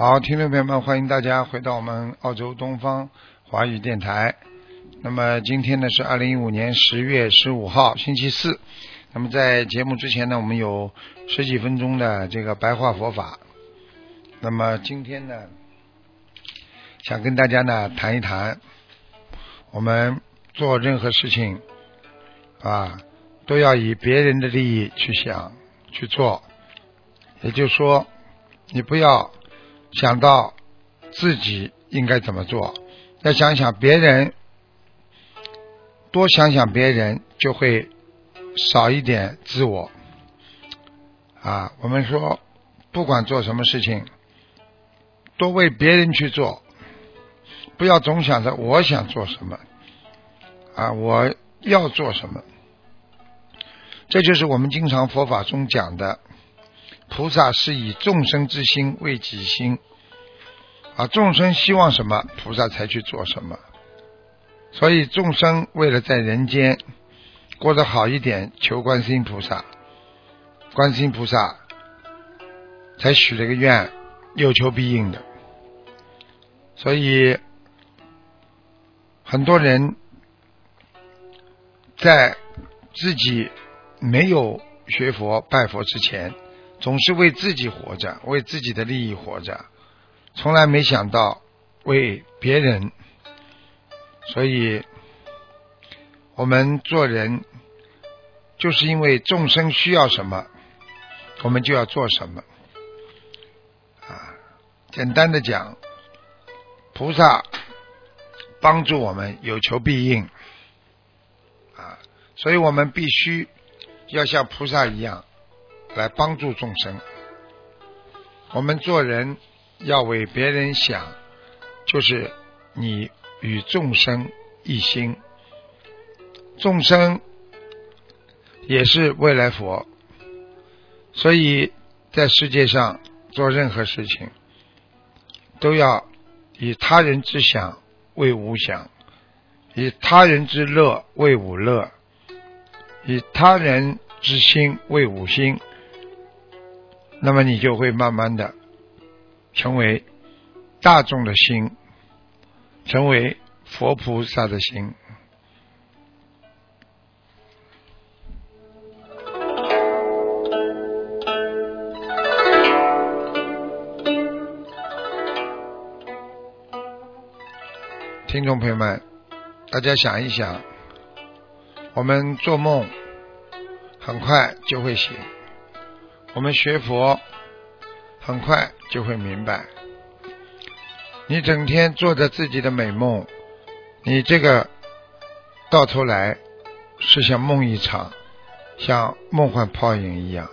好，听众朋友们，欢迎大家回到我们澳洲东方华语电台。那么今天呢是二零一五年十月十五号，星期四。那么在节目之前呢，我们有十几分钟的这个白话佛法。那么今天呢，想跟大家呢谈一谈，我们做任何事情啊，都要以别人的利益去想去做。也就是说，你不要。想到自己应该怎么做，要想想别人，多想想别人，就会少一点自我。啊，我们说，不管做什么事情，多为别人去做，不要总想着我想做什么，啊，我要做什么。这就是我们经常佛法中讲的。菩萨是以众生之心为己心，啊，众生希望什么，菩萨才去做什么。所以众生为了在人间过得好一点，求观世音菩萨，观世音菩萨才许了个愿，有求必应的。所以很多人在自己没有学佛拜佛之前。总是为自己活着，为自己的利益活着，从来没想到为别人。所以，我们做人就是因为众生需要什么，我们就要做什么。啊，简单的讲，菩萨帮助我们有求必应。啊，所以我们必须要像菩萨一样。来帮助众生，我们做人要为别人想，就是你与众生一心，众生也是未来佛，所以在世界上做任何事情，都要以他人之想为吾想，以他人之乐为吾乐，以他人之心为吾心。那么你就会慢慢的成为大众的心，成为佛菩萨的心。听众朋友们，大家想一想，我们做梦很快就会醒。我们学佛很快就会明白，你整天做着自己的美梦，你这个到头来是像梦一场，像梦幻泡影一样。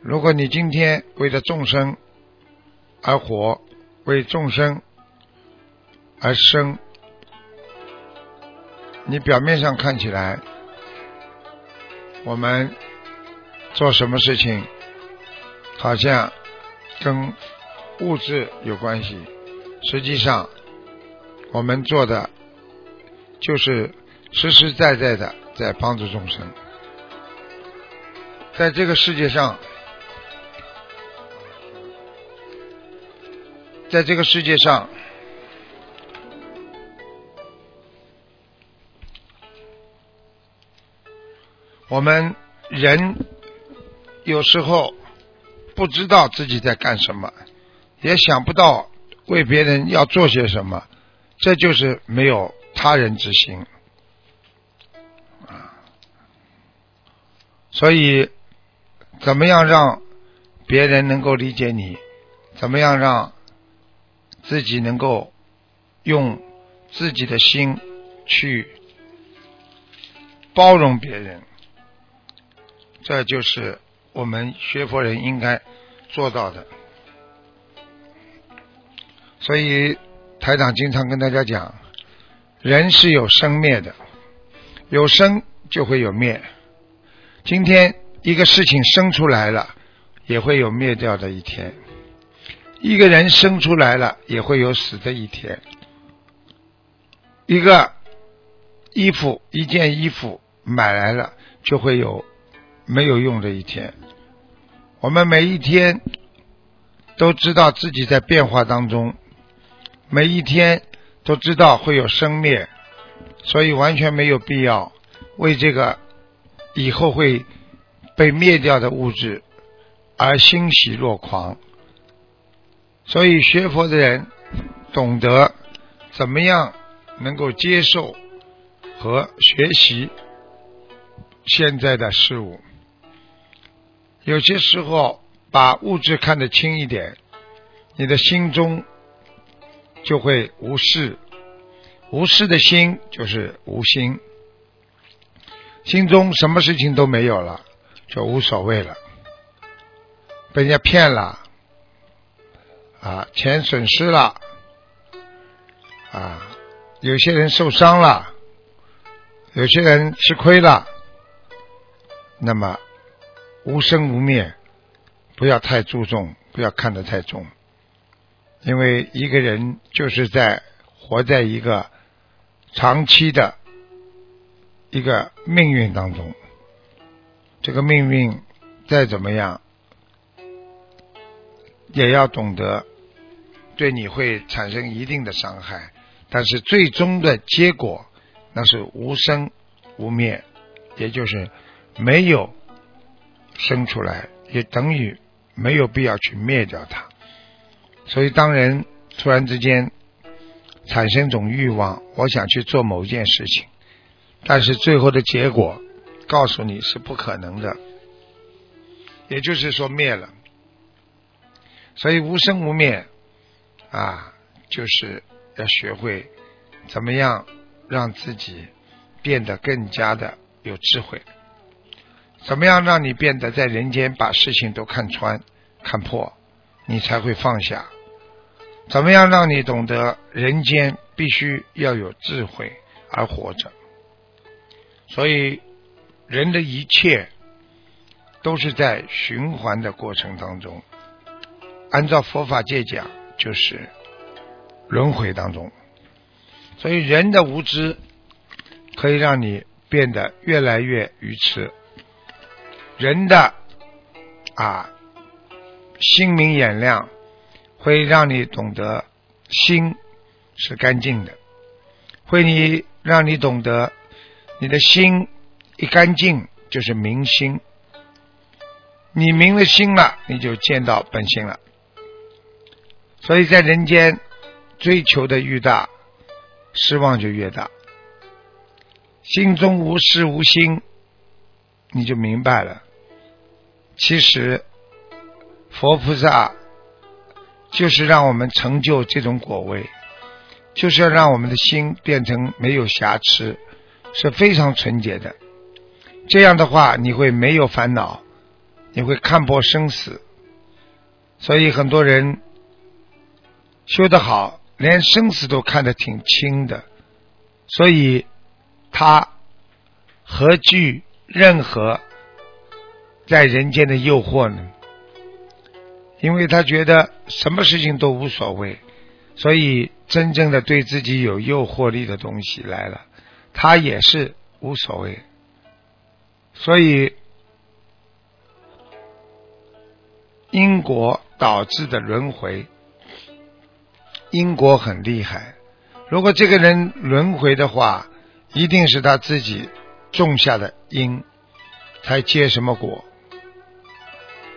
如果你今天为了众生而活，为众生而生，你表面上看起来，我们。做什么事情，好像跟物质有关系，实际上我们做的就是实实在在的在帮助众生。在这个世界上，在这个世界上，我们人。有时候不知道自己在干什么，也想不到为别人要做些什么，这就是没有他人之心啊。所以，怎么样让别人能够理解你？怎么样让自己能够用自己的心去包容别人？这就是我们学佛人应该做到的。所以台长经常跟大家讲，人是有生灭的，有生就会有灭。今天一个事情生出来了，也会有灭掉的一天；一个人生出来了，也会有死的一天。一个衣服，一件衣服买来了，就会有没有用的一天。我们每一天都知道自己在变化当中，每一天都知道会有生灭，所以完全没有必要为这个以后会被灭掉的物质而欣喜若狂。所以学佛的人懂得怎么样。能够接受和学习现在的事物，有些时候把物质看得轻一点，你的心中就会无事。无事的心就是无心，心中什么事情都没有了，就无所谓了。被人家骗了，啊，钱损失了，啊。有些人受伤了，有些人吃亏了，那么无生无灭，不要太注重，不要看得太重，因为一个人就是在活在一个长期的一个命运当中，这个命运再怎么样，也要懂得对你会产生一定的伤害。但是最终的结果，那是无生无灭，也就是没有生出来，也等于没有必要去灭掉它。所以，当人突然之间产生一种欲望，我想去做某件事情，但是最后的结果告诉你是不可能的，也就是说灭了。所以无生无灭啊，就是。要学会怎么样让自己变得更加的有智慧，怎么样让你变得在人间把事情都看穿、看破，你才会放下？怎么样让你懂得人间必须要有智慧而活着？所以，人的一切都是在循环的过程当中。按照佛法界讲，就是。轮回当中，所以人的无知可以让你变得越来越愚痴。人的啊心明眼亮，会让你懂得心是干净的，会你让你懂得你的心一干净就是明心。你明了心了，你就见到本心了。所以在人间。追求的越大，失望就越大。心中无事无心，你就明白了。其实，佛菩萨就是让我们成就这种果位，就是要让我们的心变成没有瑕疵，是非常纯洁的。这样的话，你会没有烦恼，你会看破生死。所以很多人修得好。连生死都看得挺清的，所以他何惧任何在人间的诱惑呢？因为他觉得什么事情都无所谓，所以真正的对自己有诱惑力的东西来了，他也是无所谓。所以因果导致的轮回。因果很厉害，如果这个人轮回的话，一定是他自己种下的因，才结什么果。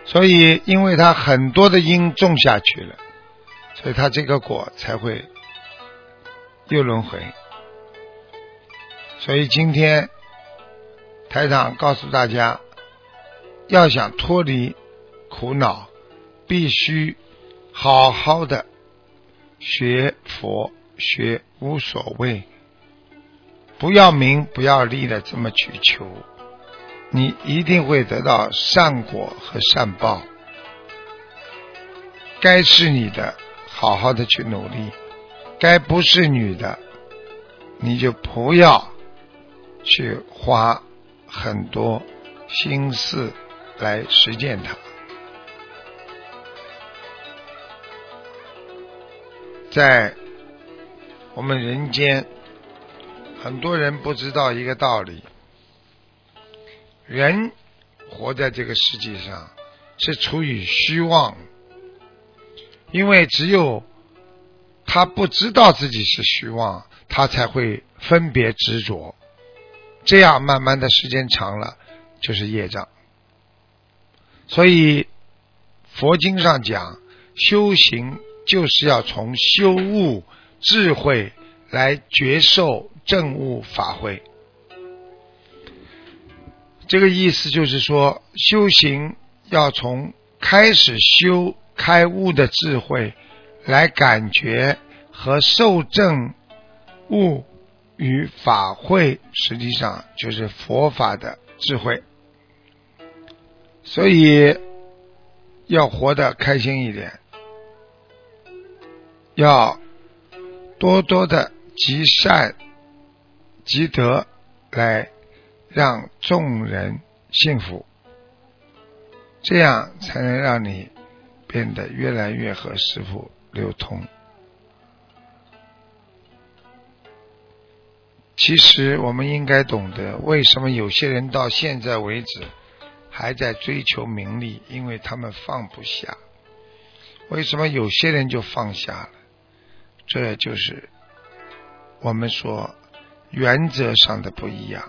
所以，因为他很多的因种下去了，所以他这个果才会又轮回。所以今天台长告诉大家，要想脱离苦恼，必须好好的。学佛学无所谓，不要名不要利的这么去求，你一定会得到善果和善报。该是你的，好好的去努力；该不是你的，你就不要去花很多心思来实践它。在我们人间，很多人不知道一个道理：人活在这个世界上是处于虚妄。因为只有他不知道自己是虚妄，他才会分别执着，这样慢慢的时间长了就是业障。所以佛经上讲，修行就是要从修悟智慧来觉受正悟法会。这个意思就是说，修行要从开始修。开悟的智慧，来感觉和受证悟与法会，实际上就是佛法的智慧。所以要活得开心一点，要多多的积善积德，来让众人幸福，这样才能让你。变得越来越和师傅流通。其实我们应该懂得，为什么有些人到现在为止还在追求名利，因为他们放不下。为什么有些人就放下了？这就是我们说原则上的不一样，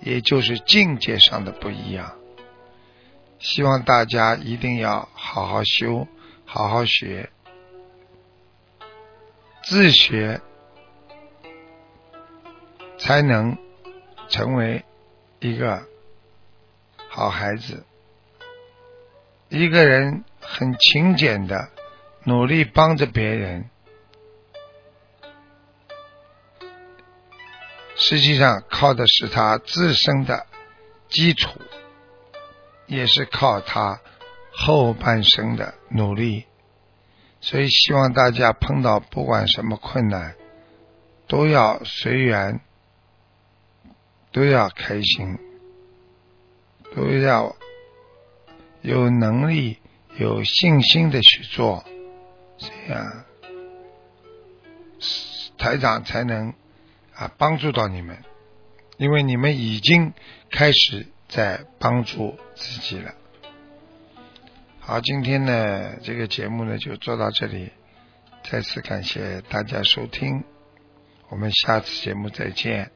也就是境界上的不一样。希望大家一定要好好修，好好学，自学才能成为一个好孩子。一个人很勤俭的努力帮着别人，实际上靠的是他自身的基础。也是靠他后半生的努力，所以希望大家碰到不管什么困难，都要随缘，都要开心，都要有能力、有信心的去做，这样台长才能啊帮助到你们，因为你们已经开始。在帮助自己了。好，今天呢，这个节目呢就做到这里，再次感谢大家收听，我们下次节目再见。